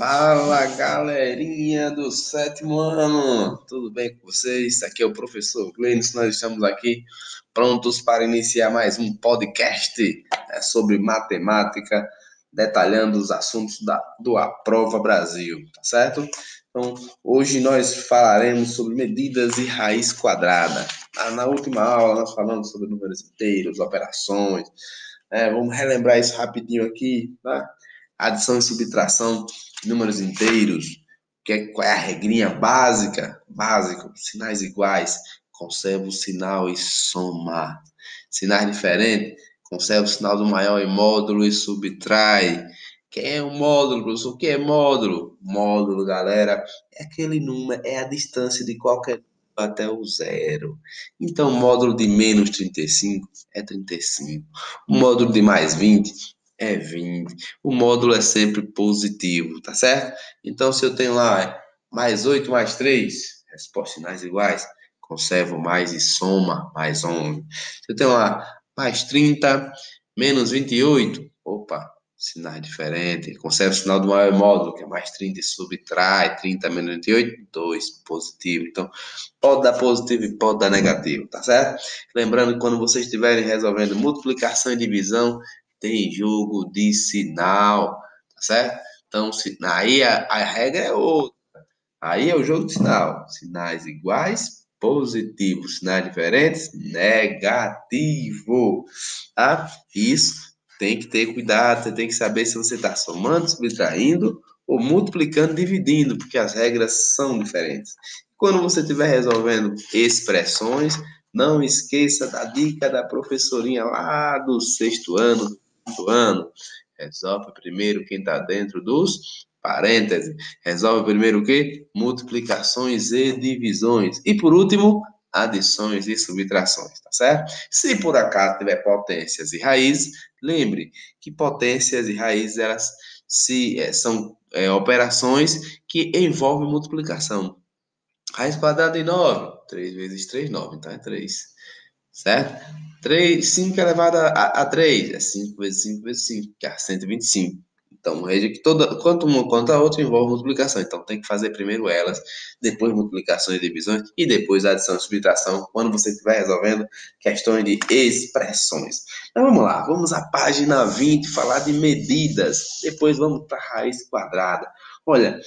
Fala galerinha do sétimo ano, tudo bem com vocês? Aqui é o professor Glenis, nós estamos aqui prontos para iniciar mais um podcast né, sobre matemática, detalhando os assuntos da, do Aprova Brasil, tá certo? Então, hoje nós falaremos sobre medidas e raiz quadrada. Ah, na última aula nós falamos sobre números inteiros, operações, né? vamos relembrar isso rapidinho aqui, tá? Adição e subtração números inteiros, que é, qual é a regrinha básica? Básico, sinais iguais, conserva o sinal e soma. Sinais diferentes, conserva o sinal do maior em módulo e subtrai. Quem é o módulo, professor? O que é módulo? Módulo, galera, é aquele número, é a distância de qualquer até o zero. Então, módulo de menos 35 é 35. O módulo de mais 20 é 20. O módulo é sempre positivo, tá certo? Então, se eu tenho lá mais 8 mais 3, respostas finais iguais, conservo mais e soma mais 11. Se eu tenho lá mais 30, menos 28, opa, sinais diferentes. Conserva o sinal do maior módulo, que é mais 30 e subtrai, 30 menos 28, 2, positivo. Então, pode dar positivo e pode dar negativo, tá certo? Lembrando que quando vocês estiverem resolvendo multiplicação e divisão, tem jogo de sinal, tá certo? Então, aí a, a regra é outra. Aí é o jogo de sinal. Sinais iguais, positivo. Sinais diferentes, negativo. Tá? Isso tem que ter cuidado. Você tem que saber se você está somando, subtraindo ou multiplicando, dividindo, porque as regras são diferentes. Quando você estiver resolvendo expressões, não esqueça da dica da professorinha lá do sexto ano, do ano. Resolve primeiro quem está dentro dos parênteses. Resolve primeiro o quê? Multiplicações e divisões. E por último, adições e subtrações, tá certo? Se por acaso tiver potências e raízes, lembre que potências e raízes elas se, é, são é, operações que envolvem multiplicação. Raiz quadrada de 9, 3 vezes 3, 9, então é 3, certo? 3, 5 elevado a, a 3 é 5 vezes 5 vezes 5, que é 125. Então, veja que toda, quanto uma quanto a outra envolve multiplicação. Então, tem que fazer primeiro elas, depois multiplicações e divisões, e depois adição e subtração, quando você estiver resolvendo questões de expressões. Então, vamos lá, vamos à página 20, falar de medidas. Depois vamos para a raiz quadrada. Olha,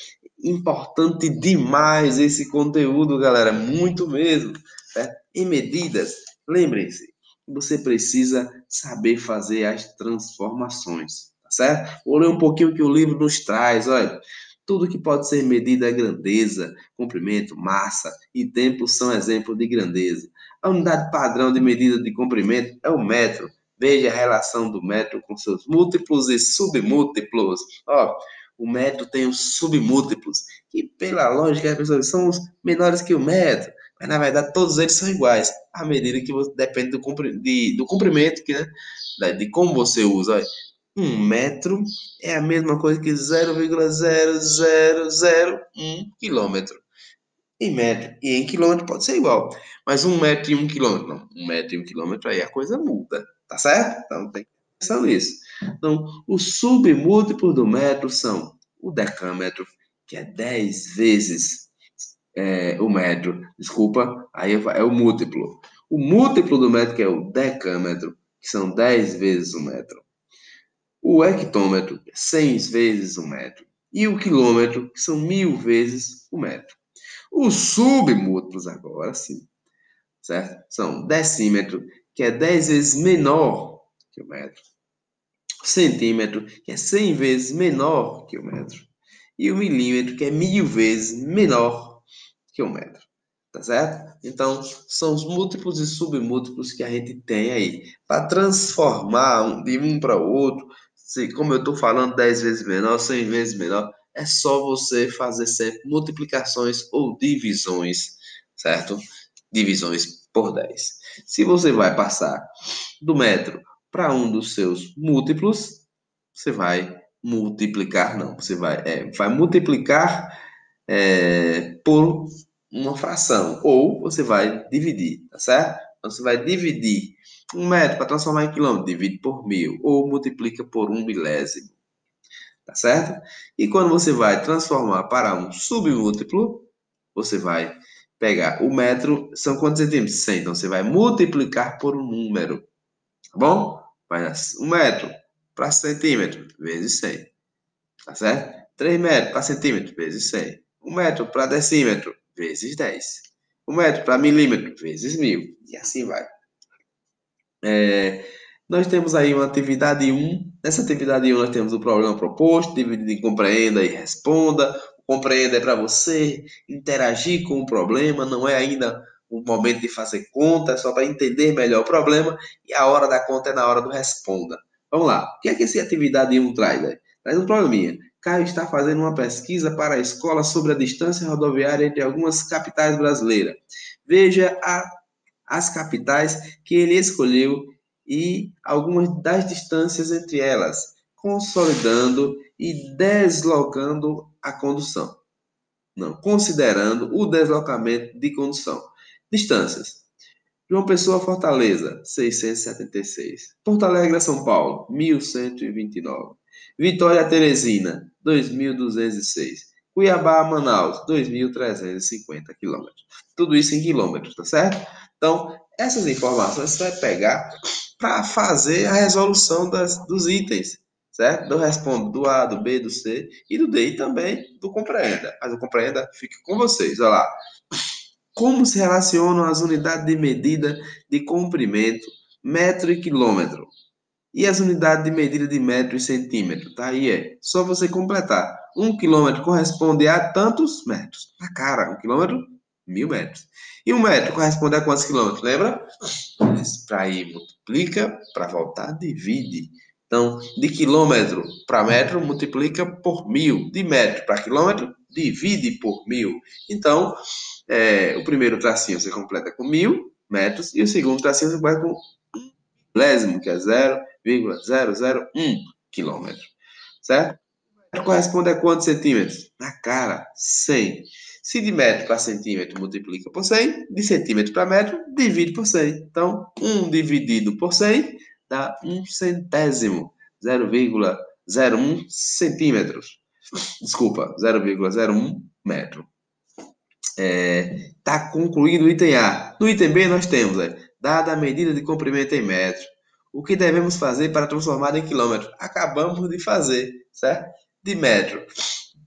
importante demais esse conteúdo, galera, muito mesmo. Né? Em medidas, lembrem-se, você precisa saber fazer as transformações, tá certo? Vou ler um pouquinho que o livro nos traz, olha. Tudo que pode ser medido é grandeza, comprimento, massa e tempo são exemplos de grandeza. A unidade padrão de medida de comprimento é o metro. Veja a relação do metro com seus múltiplos e submúltiplos. Ó, o metro tem os submúltiplos, que pela lógica são os menores que o metro. Mas na verdade todos eles são iguais, à medida que você, depende do, compri, de, do comprimento, que, né, de como você usa. Um metro é a mesma coisa que 0,0001 quilômetro. Em metro e em quilômetro pode ser igual, mas um metro e um quilômetro, não, um metro e um quilômetro aí a coisa muda, tá certo? Então tem que pensar nisso. Então, os submúltiplos do metro são o decâmetro, que é 10 vezes é, o metro, desculpa, aí é o múltiplo. O múltiplo do metro, é o decâmetro, que são 10 vezes o metro. O hectômetro, 100 vezes o metro. E o quilômetro, que são mil vezes o metro. Os submúltiplos, agora sim, certo? São decímetro, que é 10 vezes menor que o metro. O centímetro, que é 100 vezes menor que o metro. E o milímetro, que é mil vezes menor que um metro. Tá certo? Então, são os múltiplos e submúltiplos que a gente tem aí. Para transformar de um para o outro, se, como eu estou falando 10 vezes menor, 100 vezes menor, é só você fazer sempre multiplicações ou divisões, certo? Divisões por 10. Se você vai passar do metro para um dos seus múltiplos, você vai multiplicar, não, você vai, é, vai multiplicar é, por uma fração. Ou você vai dividir, tá certo? Então, você vai dividir um metro para transformar em quilômetro, divide por mil, ou multiplica por um milésimo. tá certo? E quando você vai transformar para um submúltiplo, você vai pegar o metro, são quantos centímetros? 100. Então, você vai multiplicar por um número, tá bom? Vai dar um metro para centímetro, vezes 100, tá certo? 3 metros para centímetro, vezes 100. 1 metro para decímetro, vezes 10. 1 metro para milímetro, vezes 1000. E assim vai. É, nós temos aí uma atividade 1. Nessa atividade 1 nós temos o problema proposto, dividido em compreenda e responda. O compreenda é para você interagir com o problema, não é ainda o momento de fazer conta, é só para entender melhor o problema. E a hora da conta é na hora do responda. Vamos lá. O que é que essa atividade 1 traz? Né? Traz um probleminha. Caio está fazendo uma pesquisa para a escola sobre a distância rodoviária entre algumas capitais brasileiras. Veja a, as capitais que ele escolheu e algumas das distâncias entre elas, consolidando e deslocando a condução. Não, considerando o deslocamento de condução. Distâncias. João Pessoa, Fortaleza, 676. Porto Alegre, São Paulo, 1129. Vitória Teresina, 2.206. Cuiabá, Manaus, 2.350 quilômetros. Tudo isso em quilômetros, tá certo? Então, essas informações você vai pegar para fazer a resolução das, dos itens, certo? Eu respondo do A, do B, do C e do D e também do compreenda. Mas o compreenda fica com vocês, olha lá. Como se relacionam as unidades de medida de comprimento, metro e quilômetro? E as unidades de medida de metro e centímetro? Tá aí, é só você completar. Um quilômetro corresponde a tantos metros. Na cara, um quilômetro, mil metros. E um metro corresponde a quantos quilômetros? Lembra? Para ir, multiplica, para voltar, divide. Então, de quilômetro para metro, multiplica por mil. De metro para quilômetro, divide por mil. Então, é, o primeiro tracinho você completa com mil metros e o segundo tracinho você completa com milésimo, que é 0,001 quilômetro. Certo? Corresponde a quantos centímetros? Na cara, 100. Se de metro para centímetro multiplica por 100, de centímetro para metro, divide por 100. Então, 1 dividido por 100 dá 1 centésimo, 0,01 centímetros. Desculpa, 0,01 metro. Está é, tá concluído o item A. No item B, nós temos, é, dada a medida de comprimento em metro, o que devemos fazer para transformar em quilômetro? Acabamos de fazer, certo? De metro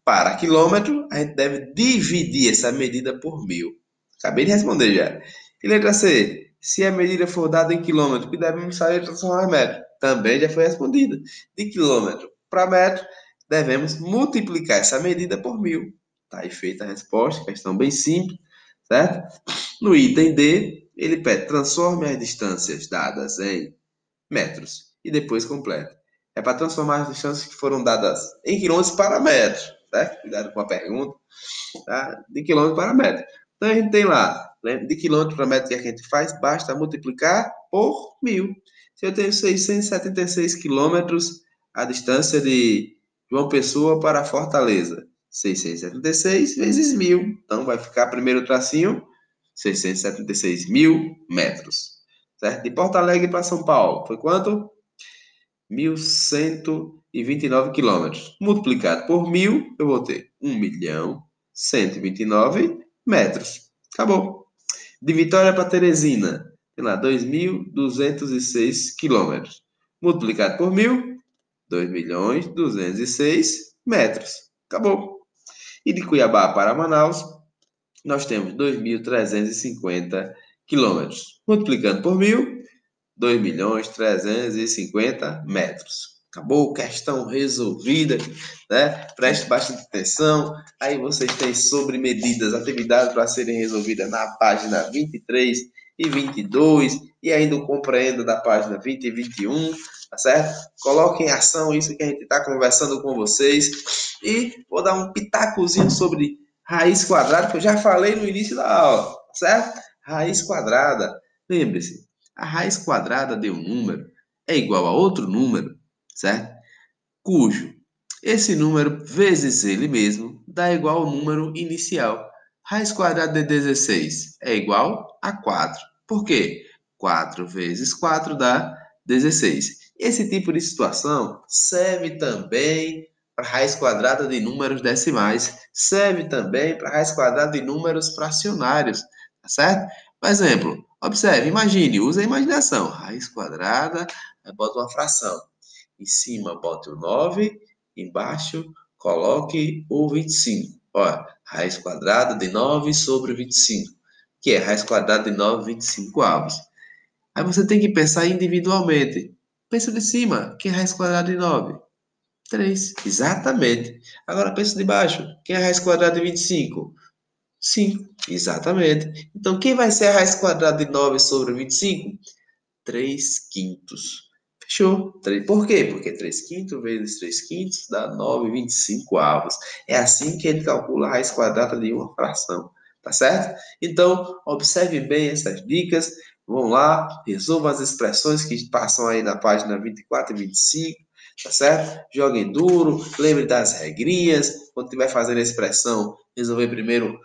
para quilômetro, a gente deve dividir essa medida por mil. Acabei de responder já. E letra C, se a medida for dada em quilômetro, o que devemos fazer para transformar em metro? Também já foi respondida. De quilômetro para metro, devemos multiplicar essa medida por mil. Tá aí feita a resposta, questão bem simples, certo? No item D, ele pede transforme as distâncias dadas em metros e depois completa. É para transformar as distâncias que foram dadas em quilômetros para metros, certo? Cuidado com a pergunta, tá? De quilômetro para metro. Então a gente tem lá, né? de quilômetro para metro que a gente faz, basta multiplicar por mil. Se eu tenho 676 quilômetros, a distância de João Pessoa para Fortaleza, 676 vezes mil. Então, vai ficar primeiro tracinho, 676 mil metros. Certo? De Porto Alegre para São Paulo, foi quanto? 1.129 quilômetros. Multiplicado por mil, eu vou ter 1 milhão 129 metros. Acabou. De Vitória para Teresina, tem lá 2.206 quilômetros. Multiplicado por mil, 2 milhões 206 metros. Acabou. E de Cuiabá para Manaus, nós temos 2.350 quilômetros. Multiplicando por mil, 2 milhões 350 metros. Acabou, questão resolvida, né? Preste bastante atenção. Aí vocês têm sobre medidas, atividades para serem resolvidas na página 23 e 22 e ainda o compreenda da página 20 e 21 tá certo? Coloque em ação isso que a gente está conversando com vocês. E vou dar um pitacozinho sobre raiz quadrada, que eu já falei no início da aula, tá certo? Raiz quadrada. Lembre-se, a raiz quadrada de um número é igual a outro número, certo? Cujo esse número vezes ele mesmo dá igual ao número inicial. Raiz quadrada de 16 é igual a 4. Por quê? 4 vezes 4 dá 16. Esse tipo de situação serve também para raiz quadrada de números decimais, serve também para raiz quadrada de números fracionários, tá certo? Por exemplo, observe, imagine, use a imaginação. Raiz quadrada, bota uma fração. Em cima, bote o 9, embaixo, coloque o 25. Olha, raiz quadrada de 9 sobre 25, que é raiz quadrada de 9, 25 avos. Aí você tem que pensar individualmente. Pensa de cima, que é raiz quadrada de 9? 3. Exatamente. Agora pensa de baixo. Quem é a raiz quadrada de 25? 5. Exatamente. Então, quem vai ser a raiz quadrada de 9 sobre 25? 3 quintos. Fechou? Por quê? Porque 3 quintos vezes 3 quintos dá 9,25 avos. É assim que ele calcula a raiz quadrada de uma fração. Tá certo? Então, observe bem essas dicas. Vão lá, resolva as expressões que passam aí na página 24 e 25 tá certo? Joguem duro, lembre das regrinhas. Quando estiver fazendo a expressão, resolver primeiro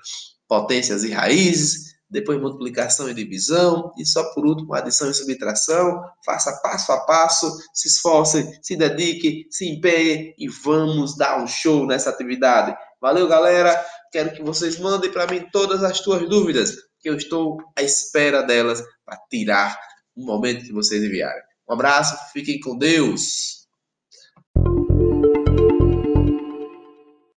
potências e raízes, depois multiplicação e divisão, e só por último adição e subtração. Faça passo a passo, se esforce, se dedique, se empenhe e vamos dar um show nessa atividade. Valeu, galera! Quero que vocês mandem para mim todas as suas dúvidas, que eu estou à espera delas para tirar o momento que vocês enviarem. Um abraço, fiquem com Deus!